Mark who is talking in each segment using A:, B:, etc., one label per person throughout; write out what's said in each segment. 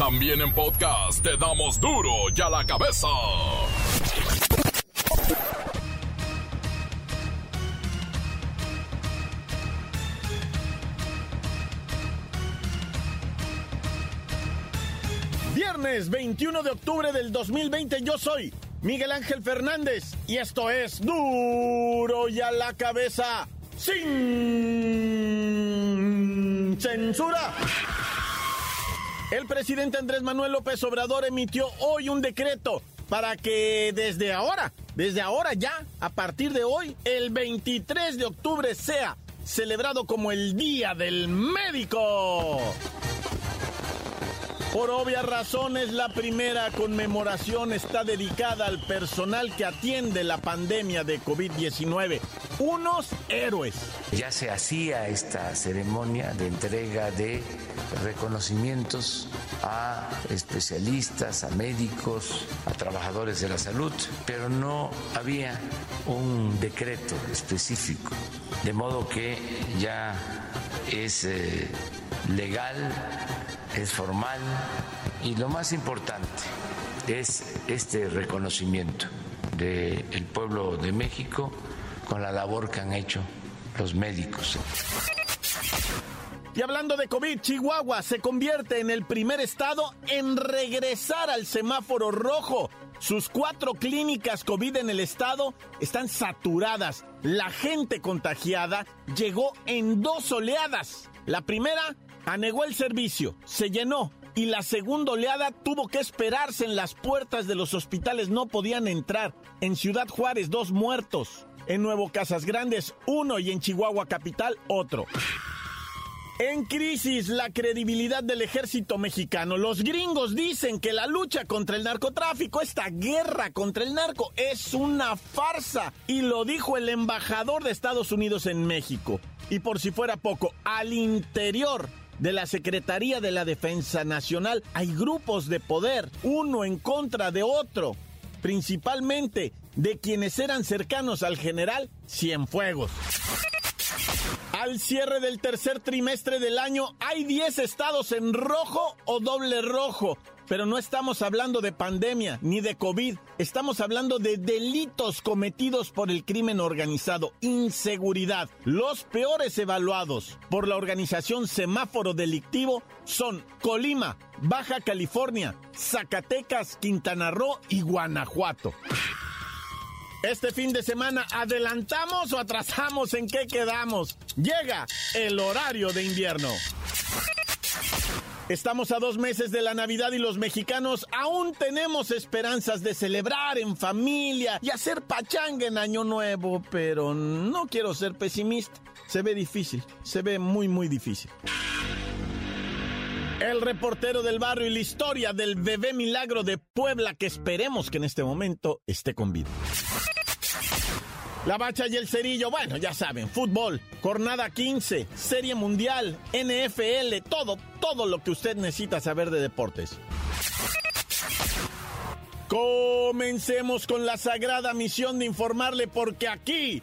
A: También en podcast te damos duro y a la cabeza.
B: Viernes 21 de octubre del 2020 yo soy Miguel Ángel Fernández y esto es duro y a la cabeza sin censura. El presidente Andrés Manuel López Obrador emitió hoy un decreto para que desde ahora, desde ahora ya, a partir de hoy, el 23 de octubre sea celebrado como el Día del Médico. Por obvias razones, la primera conmemoración está dedicada al personal que atiende la pandemia de COVID-19, unos héroes.
C: Ya se hacía esta ceremonia de entrega de reconocimientos a especialistas, a médicos, a trabajadores de la salud, pero no había un decreto específico, de modo que ya es eh, legal es formal y lo más importante es este reconocimiento del pueblo de México con la labor que han hecho los médicos.
B: Y hablando de COVID, Chihuahua se convierte en el primer estado en regresar al semáforo rojo. Sus cuatro clínicas COVID en el estado están saturadas. La gente contagiada llegó en dos oleadas. La primera anegó el servicio, se llenó y la segunda oleada tuvo que esperarse en las puertas de los hospitales, no podían entrar. En Ciudad Juárez, dos muertos. En Nuevo Casas Grandes, uno y en Chihuahua Capital, otro. En crisis la credibilidad del ejército mexicano. Los gringos dicen que la lucha contra el narcotráfico, esta guerra contra el narco, es una farsa. Y lo dijo el embajador de Estados Unidos en México. Y por si fuera poco, al interior de la Secretaría de la Defensa Nacional hay grupos de poder, uno en contra de otro, principalmente de quienes eran cercanos al general Cienfuegos. Al cierre del tercer trimestre del año hay 10 estados en rojo o doble rojo. Pero no estamos hablando de pandemia ni de COVID, estamos hablando de delitos cometidos por el crimen organizado, inseguridad. Los peores evaluados por la organización Semáforo Delictivo son Colima, Baja California, Zacatecas, Quintana Roo y Guanajuato. Este fin de semana, ¿adelantamos o atrasamos en qué quedamos? Llega el horario de invierno. Estamos a dos meses de la Navidad y los mexicanos aún tenemos esperanzas de celebrar en familia y hacer pachanga en Año Nuevo, pero no quiero ser pesimista. Se ve difícil, se ve muy, muy difícil. El reportero del barrio y la historia del bebé milagro de Puebla que esperemos que en este momento esté con vida. La bacha y el cerillo, bueno, ya saben, fútbol, jornada 15, serie mundial, NFL, todo, todo lo que usted necesita saber de deportes. Comencemos con la sagrada misión de informarle porque aquí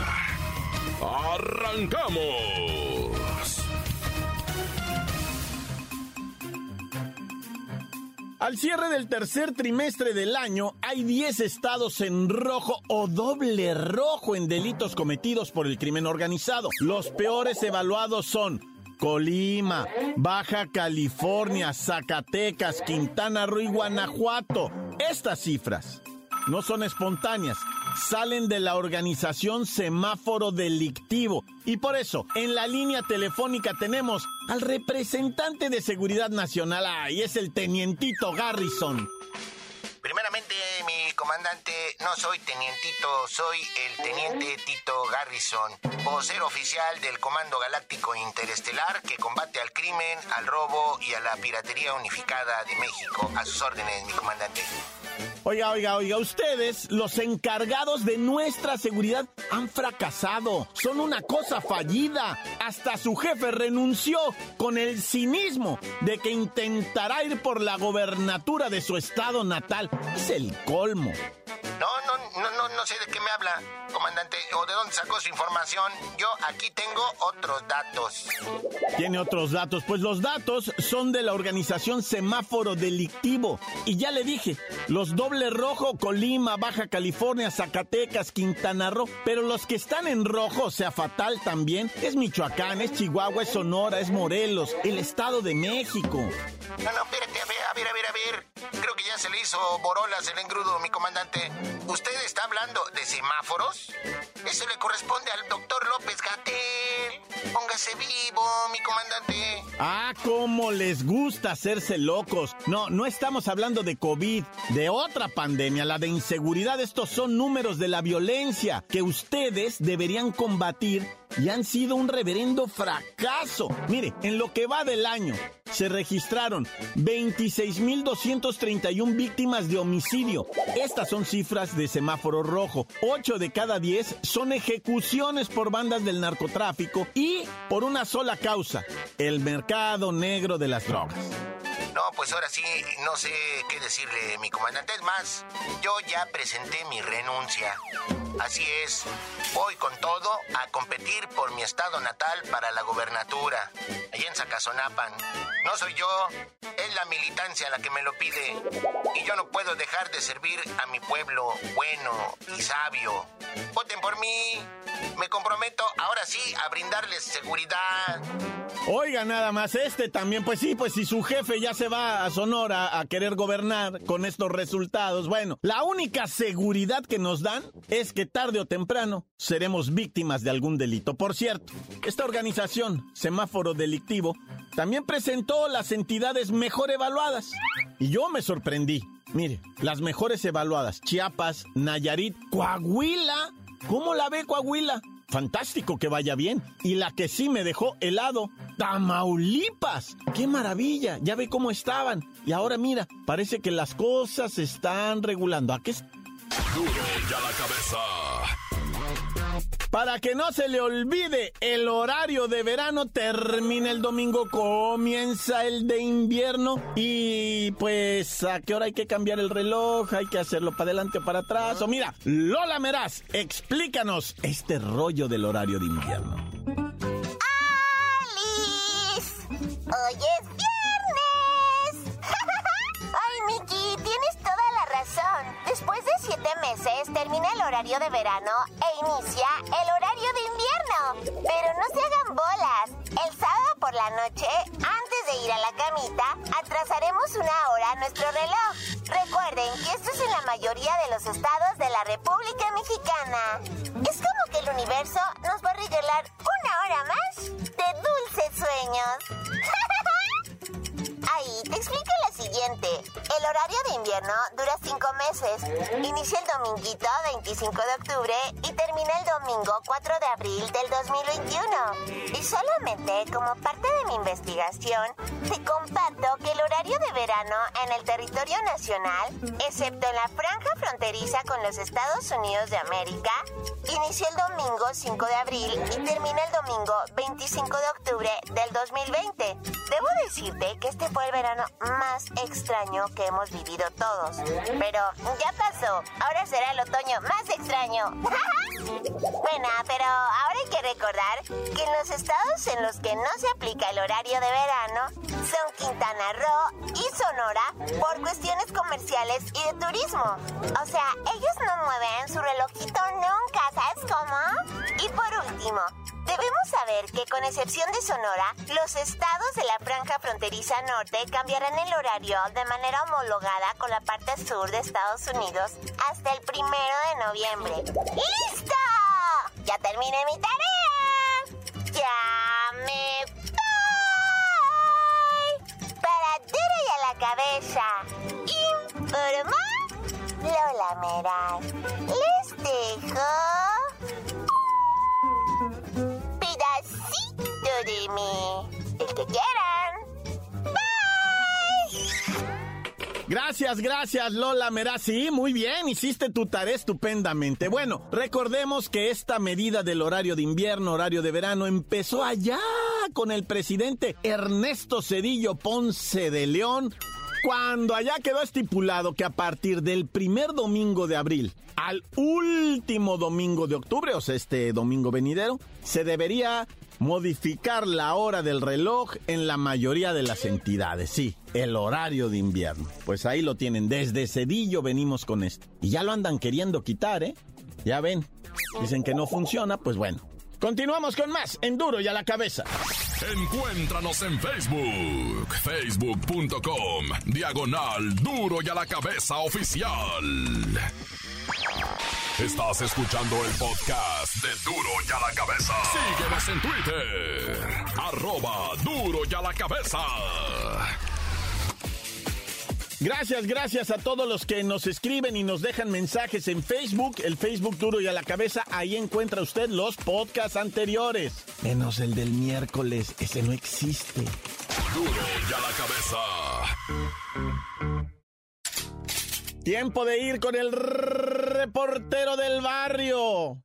A: ¡Arrancamos!
B: Al cierre del tercer trimestre del año, hay 10 estados en rojo o doble rojo en delitos cometidos por el crimen organizado. Los peores evaluados son Colima, Baja California, Zacatecas, Quintana Roo y Guanajuato. Estas cifras no son espontáneas, salen de la organización Semáforo Delictivo. Y por eso, en la línea telefónica tenemos al representante de Seguridad Nacional, ahí es el tenientito Garrison.
D: Primeramente, mi comandante, no soy tenientito, soy el teniente Tito Garrison, vocero oficial del Comando Galáctico Interestelar que combate al crimen, al robo y a la piratería unificada de México. A sus órdenes, mi comandante.
B: Oiga, oiga, oiga, ustedes, los encargados de nuestra seguridad, han fracasado. Son una cosa fallida. Hasta su jefe renunció con el cinismo de que intentará ir por la gobernatura de su estado natal. Es el colmo.
D: No, sé de qué me habla, comandante, o de dónde sacó su información. Yo aquí tengo otros datos.
B: ¿Tiene otros datos? Pues los datos son de la organización Semáforo Delictivo. Y ya le dije, los doble rojo, Colima, Baja California, Zacatecas, Quintana Roo. Pero los que están en rojo, o sea, fatal también, es Michoacán, es Chihuahua, es Sonora, es Morelos, el Estado de México.
D: No, no, espérate, a ver, a ver, a ver, a ver. Creo que ya se le hizo borolas el engrudo, mi comandante. ¿Usted está hablando de semáforos? Eso le corresponde al doctor López Gatel. Póngase vivo, mi comandante.
B: Ah, cómo les gusta hacerse locos. No, no estamos hablando de COVID, de otra pandemia, la de inseguridad. Estos son números de la violencia que ustedes deberían combatir y han sido un reverendo fracaso. Mire, en lo que va del año, se registraron 26.231 víctimas de homicidio. Estas son cifras de semáforo rojo. 8 de cada 10 son ejecuciones por bandas del narcotráfico y por una sola causa, el mercado negro de las drogas.
D: No, pues ahora sí, no sé qué decirle, mi comandante. Es más, yo ya presenté mi renuncia. Así es, voy con todo a competir por mi estado natal para la gobernatura, allá en Zacazonapan. No soy yo, es la militancia la que me lo pide. Y yo no puedo dejar de servir a mi pueblo bueno y sabio. Voten por mí. Me comprometo ahora sí a brindarles seguridad.
B: Oiga, nada más este también, pues sí, pues si su jefe ya se va a Sonora a querer gobernar con estos resultados, bueno, la única seguridad que nos dan es que tarde o temprano seremos víctimas de algún delito. Por cierto, esta organización, Semáforo Delictivo, también presentó las entidades mejor evaluadas. Y yo me sorprendí. Mire, las mejores evaluadas, Chiapas, Nayarit, Coahuila. ¿Cómo la ve Coahuila? Fantástico que vaya bien. Y la que sí me dejó helado, Tamaulipas. ¡Qué maravilla! Ya ve cómo estaban. Y ahora mira, parece que las cosas se están regulando. ¿A qué?
A: Duro ya la cabeza.
B: Para que no se le olvide, el horario de verano termina el domingo, comienza el de invierno y pues a qué hora hay que cambiar el reloj, hay que hacerlo para adelante o para atrás. O mira, Lola Meraz, explícanos este rollo del horario de invierno.
E: ¡Alice! ¡Hoy Después de siete meses termina el horario de verano e inicia el horario de invierno. Pero no se hagan bolas. El sábado por la noche, antes de ir a la camita, atrasaremos una hora nuestro reloj. Recuerden que esto es en la mayoría de los estados de la República Mexicana. Es como que el universo nos va a regalar una hora más de dulces sueños. Ahí te explico la siguiente. El horario de invierno dura cinco meses. Inicia el dominguito 25 de octubre y termina el domingo 4 de abril del 2021. Y solamente como parte de mi investigación, te comparto que el horario de verano en el territorio nacional, excepto en la franja fronteriza con los Estados Unidos de América, inicia el domingo 5 de abril y termina el domingo 25 de octubre del 2020. Debo decirte que este fue el verano más extraño que hemos vivido todos. Pero ya pasó. Ahora será el otoño más extraño. bueno, pero ahora hay que recordar que en los estados en los que no se aplica el horario de verano son Quintana Roo y Sonora por cuestiones comerciales y de turismo. O sea, ellos no mueven su relojito nunca, ¿sabes cómo? Y por último, Debemos saber que con excepción de Sonora, los estados de la franja fronteriza norte cambiarán el horario de manera homologada con la parte sur de Estados Unidos hasta el primero de noviembre. ¡Listo! Ya terminé mi tarea. Ya me voy. Para duro y a la cabeza. Informa Lola Meraz. Les dejo mí. El que quieran. Bye.
F: Gracias, gracias Lola Meraz. Sí, muy bien, hiciste tu tarea estupendamente. Bueno, recordemos que esta medida del horario de invierno, horario de verano, empezó allá con el presidente Ernesto Cedillo Ponce de León cuando allá quedó estipulado que a partir del primer domingo de abril al último domingo de octubre, o sea, este domingo venidero, se debería modificar la hora del reloj en la mayoría de las entidades. Sí, el horario de invierno. Pues ahí lo tienen. Desde Cedillo venimos con esto. Y ya lo andan queriendo quitar, ¿eh? Ya ven. Dicen que no funciona, pues bueno. Continuamos con más en Duro y a la cabeza.
A: Encuéntranos en Facebook, facebook.com, diagonal duro y a la cabeza oficial. Estás escuchando el podcast de Duro y a la cabeza. Síguenos en Twitter, arroba duro y a la cabeza.
F: Gracias, gracias a todos los que nos escriben y nos dejan mensajes en Facebook, el Facebook Duro y a la cabeza. Ahí encuentra usted los podcasts anteriores. Menos el del miércoles, ese no existe.
A: Duro y a la cabeza.
F: Tiempo de ir con el reportero del barrio.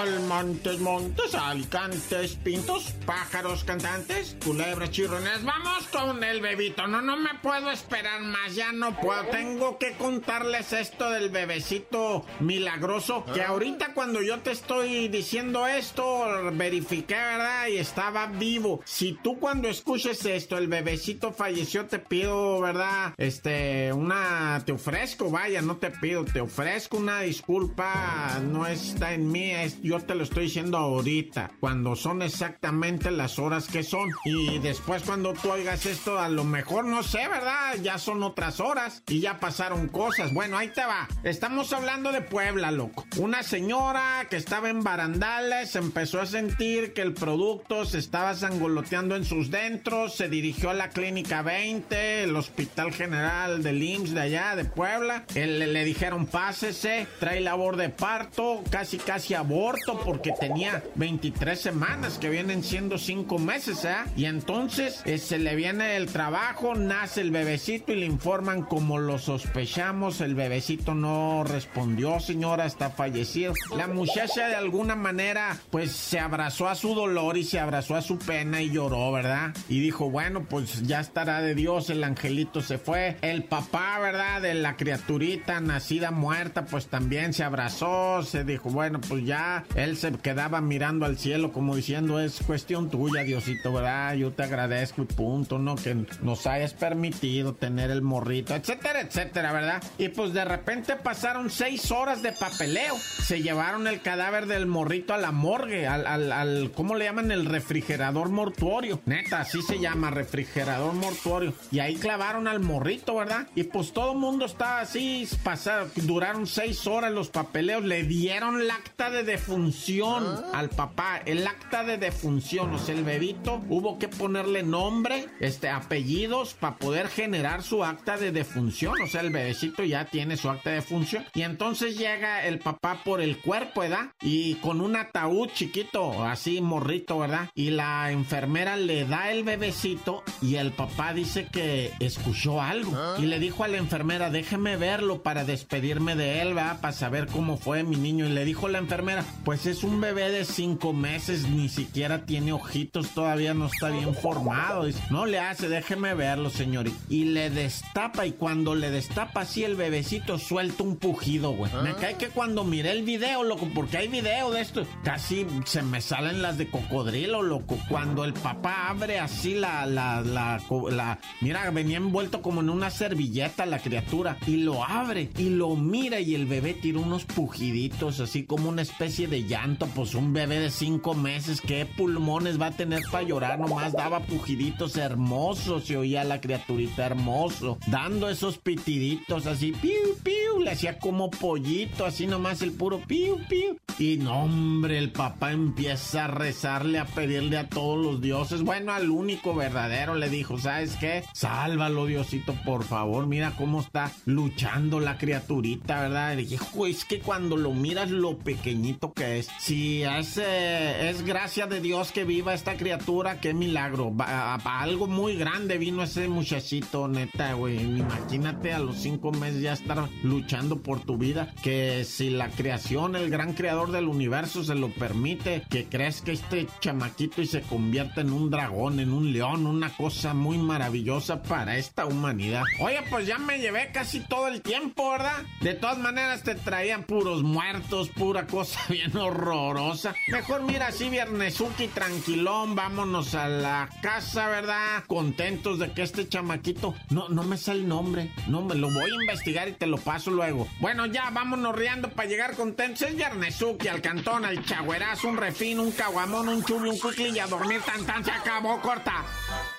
F: Montes, montes, alicantes, pintos, pájaros cantantes, culebras chirrones. Vamos con el bebito. No, no me puedo esperar más. Ya no puedo. Tengo que contarles esto del bebecito milagroso. Que ahorita cuando yo te estoy diciendo esto, verifiqué, ¿verdad? Y estaba vivo. Si tú cuando escuches esto, el bebecito falleció, te pido, ¿verdad? Este, una, te ofrezco, vaya, no te pido, te ofrezco una disculpa. No está en mí, es, yo te lo estoy diciendo ahorita, cuando son exactamente las horas que son. Y después cuando tú oigas esto, a lo mejor no sé, ¿verdad? Ya son otras horas y ya pasaron cosas. Bueno, ahí te va. Estamos hablando de Puebla, loco. Una señora que estaba en barandales empezó a sentir que el producto se estaba sangoloteando en sus dentros, se dirigió a la clínica 20, el Hospital General del IMSS de allá, de Puebla. Él, le dijeron, pásese, trae labor de parto, casi casi aborto porque tenía 23 semanas, que vienen siendo 5 meses, ¿eh? Y entonces eh, se le viene el trabajo, nace el bebecito y le informan como lo sospechamos, el bebecito no respondió, señora, está fallecido. La muchacha de alguna manera pues se abrazó a su dolor y se abrazó a su pena y lloró, ¿verdad? Y dijo, bueno, pues ya estará de Dios, el angelito se fue. El papá, ¿verdad? De la criaturita nacida muerta, pues también se abrazó, se dijo, bueno, pues ya él se quedaba mirando al cielo como diciendo, es cuestión tuya, Diosito, ¿verdad? Yo te agradezco y punto, ¿no? Que nos hayas permitido tener el morrito, etcétera, etcétera, ¿verdad? Y pues de repente pasaron seis horas de papeleo. Se llevaron el cadáver del morrito a la morgue, al, al, al ¿cómo le llaman? El refrigerador mortuorio. Neta, así se llama, refrigerador mortuorio. Y ahí clavaron al morrito, ¿verdad? Y pues todo el mundo estaba así, pasaron, duraron seis horas los papeleos, le dieron el acta de defunción al papá, el acta de defunción, o sea, el bebito, hubo que ponerle nombre, este, apellidos para poder generar su acta de defunción, o sea, el bebecito ya tiene su acta de defunción. Y entonces llega el papá por el cuerpo, ¿verdad? Y con un ataúd chiquito, así morrito, ¿verdad? Y la enfermera le da el bebecito y el papá dice que escuchó algo. Y le dijo a la enfermera, déjeme verlo para despedirme de él, ¿verdad? Para saber cómo fue mi niño. Y le dijo la enfermera, pues es un bebé de cinco meses, ni siquiera tiene ojitos, todavía no está bien formado. Dice, no le hace, déjeme verlo, señorita. Y le destapa, y cuando le destapa así el bebecito, suelta un pujido, güey. Me cae que cuando miré el video, loco, porque hay video de esto, casi se me salen las de cocodrilo, loco. Cuando el papá abre así la, la, la, la, mira, venía envuelto como en una servilleta la criatura, y lo abre, y lo mira, y el bebé tira unos pujiditos, así como una especie de llanto, pues un bebé de cinco meses, ¿qué pulmones va a tener para llorar? Nomás daba pujiditos hermosos, se oía la criaturita hermoso, dando esos pitiditos así, piu, piu, le hacía como pollito, así nomás el puro piu, piu.
B: Y no, hombre, el papá empieza a rezarle, a pedirle a todos los dioses. Bueno, al único verdadero le dijo, ¿sabes qué? Sálvalo, Diosito, por favor. Mira cómo está luchando la criaturita, ¿verdad? Y dije, es que cuando lo miras lo pequeñito que es. Si es, es gracia de Dios que viva esta criatura, qué milagro. a algo muy grande vino ese muchachito, neta, güey. Imagínate a los cinco meses ya estar luchando por tu vida. Que si la creación, el gran creador del universo se lo permite, que crees que este chamaquito y se convierta en un dragón, en un león, una cosa muy maravillosa para esta humanidad. Oye, pues ya me llevé casi todo el tiempo, ¿verdad? De todas maneras te traían puros muertos, pura cosa bien horrorosa. Mejor mira así, viernesuki, tranquilón, vámonos a la casa, ¿verdad? Contentos de que este chamaquito, no, no me sale el nombre, no me lo voy a investigar y te lo paso Bueno, ya vámonos riendo para llegar contentos. Es viernesuki, al cantón, al chagüerazo, un refín, un caguamón, un chubi, un cuicli y a dormir tan tan se acabó, corta.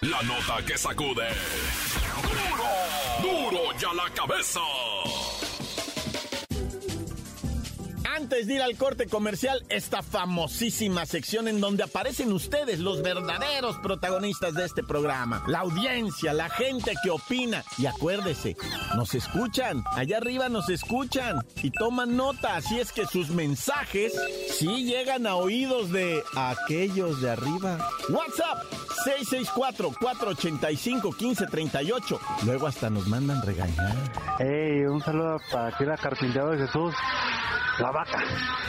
A: La nota que sacude. ¡Duro! ¡Duro ya la cabeza!
B: Antes de ir al corte comercial, esta famosísima sección en donde aparecen ustedes, los verdaderos protagonistas de este programa. La audiencia, la gente que opina. Y acuérdese, nos escuchan, allá arriba nos escuchan y toman nota. Así es que sus mensajes sí llegan a oídos de aquellos de arriba. WhatsApp 664-485-1538. Luego hasta nos mandan regañar.
G: Hey, un saludo para aquí la carpintera de Jesús. La vaca,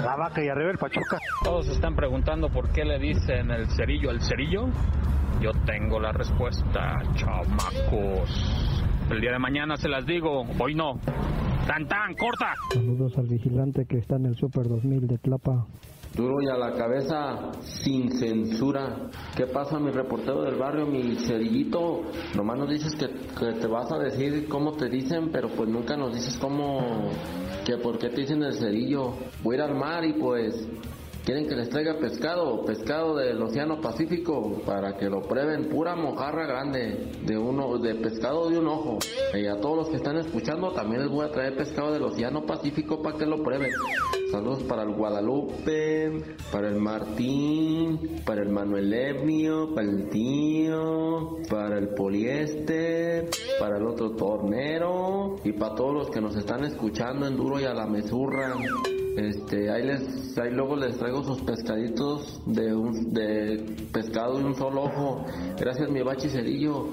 G: la vaca y arriba el Pachuca.
H: Todos están preguntando por qué le dicen el cerillo al cerillo. Yo tengo la respuesta, chamacos. El día de mañana se las digo, hoy no. ¡Tan, tan, corta!
G: Saludos al vigilante que está en el Super 2000 de Tlapa.
I: Duro y a la cabeza, sin censura. ¿Qué pasa, mi reportero del barrio, mi cerillito? Nomás nos dices que, que, te vas a decir cómo te dicen, pero pues nunca nos dices cómo, que por qué te dicen el cerillo. Voy a ir al mar y pues Quieren que les traiga pescado, pescado del Océano Pacífico, para que lo prueben, pura mojarra grande, de uno, de pescado de un ojo. Y a todos los que están escuchando también les voy a traer pescado del Océano Pacífico para que lo prueben. Saludos para el Guadalupe, para el Martín, para el Manuel Evnio, para el tío, para el poliéster, para el otro tornero y para todos los que nos están escuchando en duro y a la mesurra. Este, ahí les, ahí luego les traigo sus pescaditos de un, de pescado de un solo ojo. Gracias mi bachi cerillo.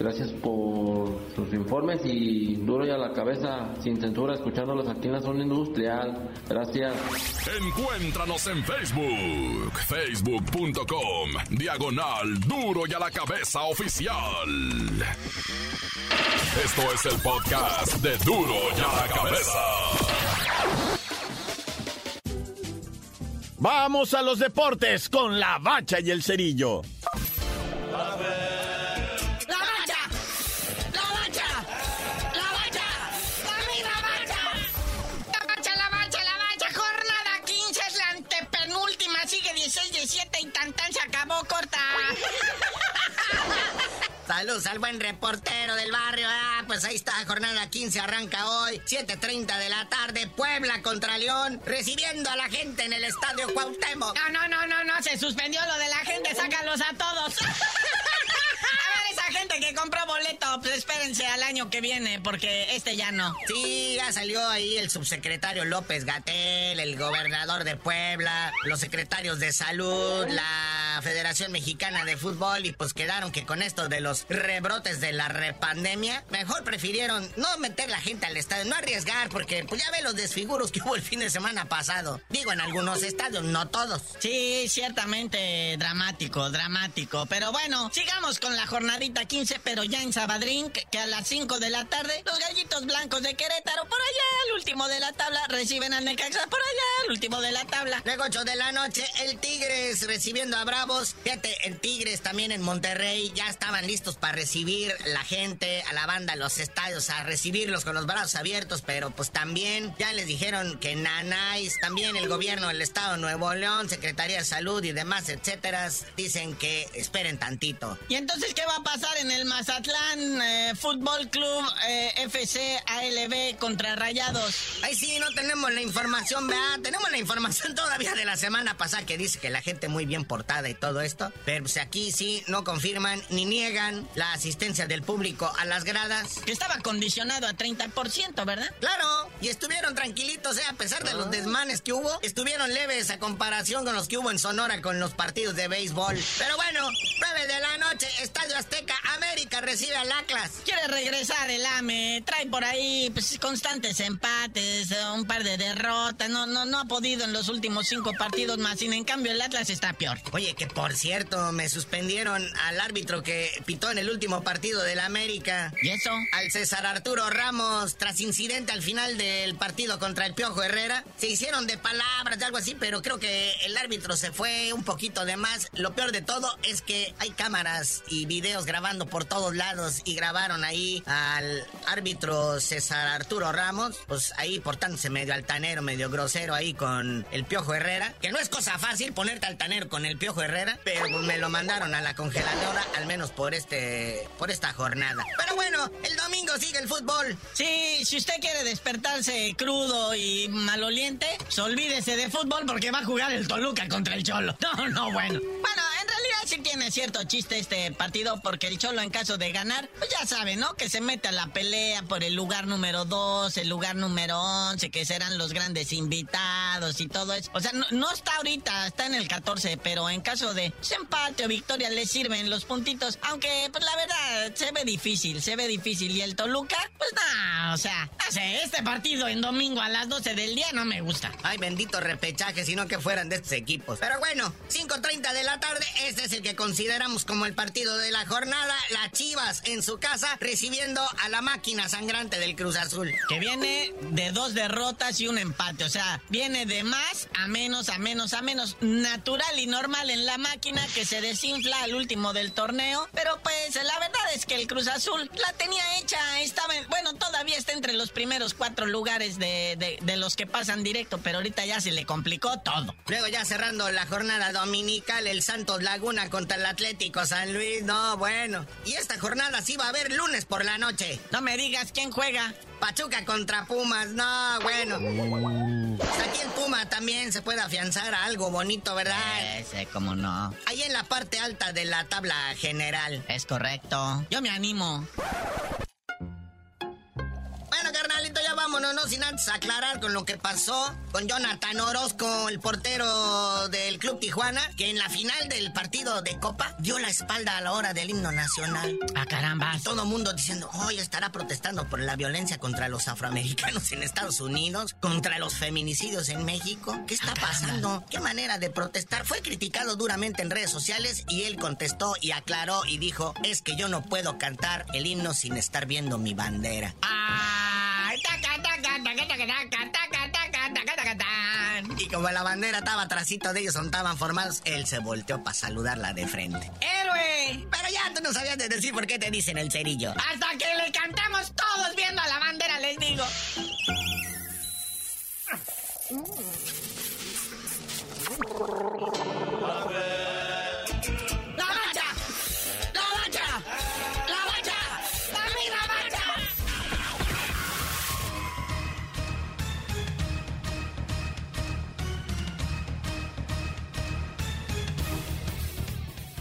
I: Gracias por sus informes y duro y a la cabeza, sin censura, escuchándolos aquí en la zona industrial. Gracias.
A: Encuéntranos en Facebook, facebook.com, diagonal duro y a la cabeza oficial. Esto es el podcast de duro y a la cabeza.
B: Vamos a los deportes con la bacha y el cerillo.
J: Saludos al buen reportero del barrio. Ah, pues ahí está, jornada 15 arranca hoy, 7.30 de la tarde, Puebla contra León, recibiendo a la gente en el estadio Cuauhtémoc.
K: No, no, no, no, no, se suspendió lo de la gente, sácalos a todos. Que compró boleto, pues espérense al año que viene, porque este ya no.
J: Sí, ya salió ahí el subsecretario López Gatel, el gobernador de Puebla, los secretarios de salud, la Federación Mexicana de Fútbol, y pues quedaron que con esto de los rebrotes de la repandemia, mejor prefirieron no meter la gente al estadio, no arriesgar, porque pues ya ve los desfiguros que hubo el fin de semana pasado. Digo, en algunos estadios, no todos.
K: Sí, ciertamente dramático, dramático. Pero bueno, sigamos con la jornadita 15, pero ya en Sabadrín, que, a las 5 de la tarde, los gallitos blancos de Querétaro, por allá, el último de la tabla, reciben al Necaxa, por allá, el último de la tabla.
J: Luego 8 de la noche, el Tigres recibiendo a Bravos. Fíjate, el Tigres también en Monterrey ya estaban listos para recibir la gente, a la banda, a los estadios, a recibirlos con los brazos abiertos, pero pues también ya les dijeron que Nanáis, también el gobierno del Estado de Nuevo León, Secretaría de Salud y demás, etcétera, dicen que esperen tantito.
K: ¿Y entonces qué va a pasar en el Mazatlán, eh,
J: Fútbol Club eh, FC ALB contra Rayados. Ay, sí, no tenemos la información, ¿verdad? Tenemos la información todavía de la semana pasada que dice que la gente muy bien portada y todo esto. Pero pues, aquí sí no confirman ni niegan la asistencia del público a las gradas. Que estaba condicionado a 30%, ¿verdad? Claro, y estuvieron tranquilitos, ¿eh? A pesar de los ah. desmanes que hubo, estuvieron leves a comparación con los que hubo en Sonora con los partidos de béisbol. Pero bueno, 9 de la noche, Estadio Azteca, América recibe al Atlas. Quiere regresar el AME, trae por ahí pues, constantes empates, un par de derrotas, no, no, no ha podido en los últimos cinco partidos más, sin en cambio el Atlas está peor. Oye, que por cierto, me suspendieron al árbitro que pitó en el último partido del América. ¿Y eso? Al César Arturo Ramos, tras incidente al final del partido contra el Piojo Herrera. Se hicieron de palabras, de algo así, pero creo que el árbitro se fue un poquito de más. Lo peor de todo es que hay cámaras y videos grabando por todos lados y grabaron ahí al árbitro César Arturo Ramos, pues ahí portándose medio altanero, medio grosero ahí con el Piojo Herrera, que no es cosa fácil ponerte altanero con el Piojo Herrera, pero me lo mandaron a la congeladora al menos por este por esta jornada. Pero bueno, el domingo sigue el fútbol. Sí, si usted quiere despertarse crudo y maloliente, pues olvídese de fútbol porque va a jugar el Toluca contra el Cholo. No, no, bueno. Bueno, en realidad sí tiene cierto chiste este partido porque el Cholo en caso de ganar, pues ya sabe, ¿no? Que se mete a la pelea por el lugar número 2, el lugar número 11, que serán los grandes invitados y todo eso. O sea, no, está ahorita, está en el 14, pero en caso de empate o victoria le sirven los puntitos, aunque pues la verdad se ve difícil, se ve difícil. Y el Toluca, pues no, o sea, sé, este partido en domingo a las 12 del día no me gusta. Ay, bendito repechaje, sino que fueran de estos equipos. Pero bueno, 5.30 de la tarde, este es el que consideramos como el partido de la jornada. Las Chivas en su casa recibiendo a la máquina sangrante del Cruz Azul. Que viene de dos derrotas y un empate. O sea, viene de más a menos, a menos, a menos. Natural y normal en la máquina que se desinfla al último del torneo. Pero pues la verdad es que el Cruz Azul la tenía hecha. Estaba, bueno, todavía está entre los primeros cuatro lugares de, de los que pasan directo. Pero ahorita ya se le complicó todo. Luego ya cerrando la jornada dominical, el Santos Laguna contra el Atlético San Luis. No, bueno. Y esta jornada sí va a haber lunes por la noche. No me digas quién juega. Pachuca contra Pumas, no, bueno. Aquí el Puma también se puede afianzar a algo bonito, ¿verdad? Ese, cómo no. Ahí en la parte alta de la tabla general. Es correcto. Yo me animo vámonos, no sin antes aclarar con lo que pasó con Jonathan Orozco, el portero del Club Tijuana, que en la final del partido de Copa dio la espalda a la hora del himno nacional. ¡A ah, caramba! Y todo mundo diciendo, hoy estará protestando por la violencia contra los afroamericanos en Estados Unidos, contra los feminicidios en México. ¿Qué está ah, pasando? ¿Qué manera de protestar? Fue criticado duramente en redes sociales y él contestó y aclaró y dijo, es que yo no puedo cantar el himno sin estar viendo mi bandera. ¡Ah! Y como la bandera estaba atrásito de ellos, estaban formados, él se volteó para saludarla de frente. ¡Héroe! Pero ya tú no sabías de decir por qué te dicen el cerillo. Hasta que le cantamos todos viendo a la bandera, les digo.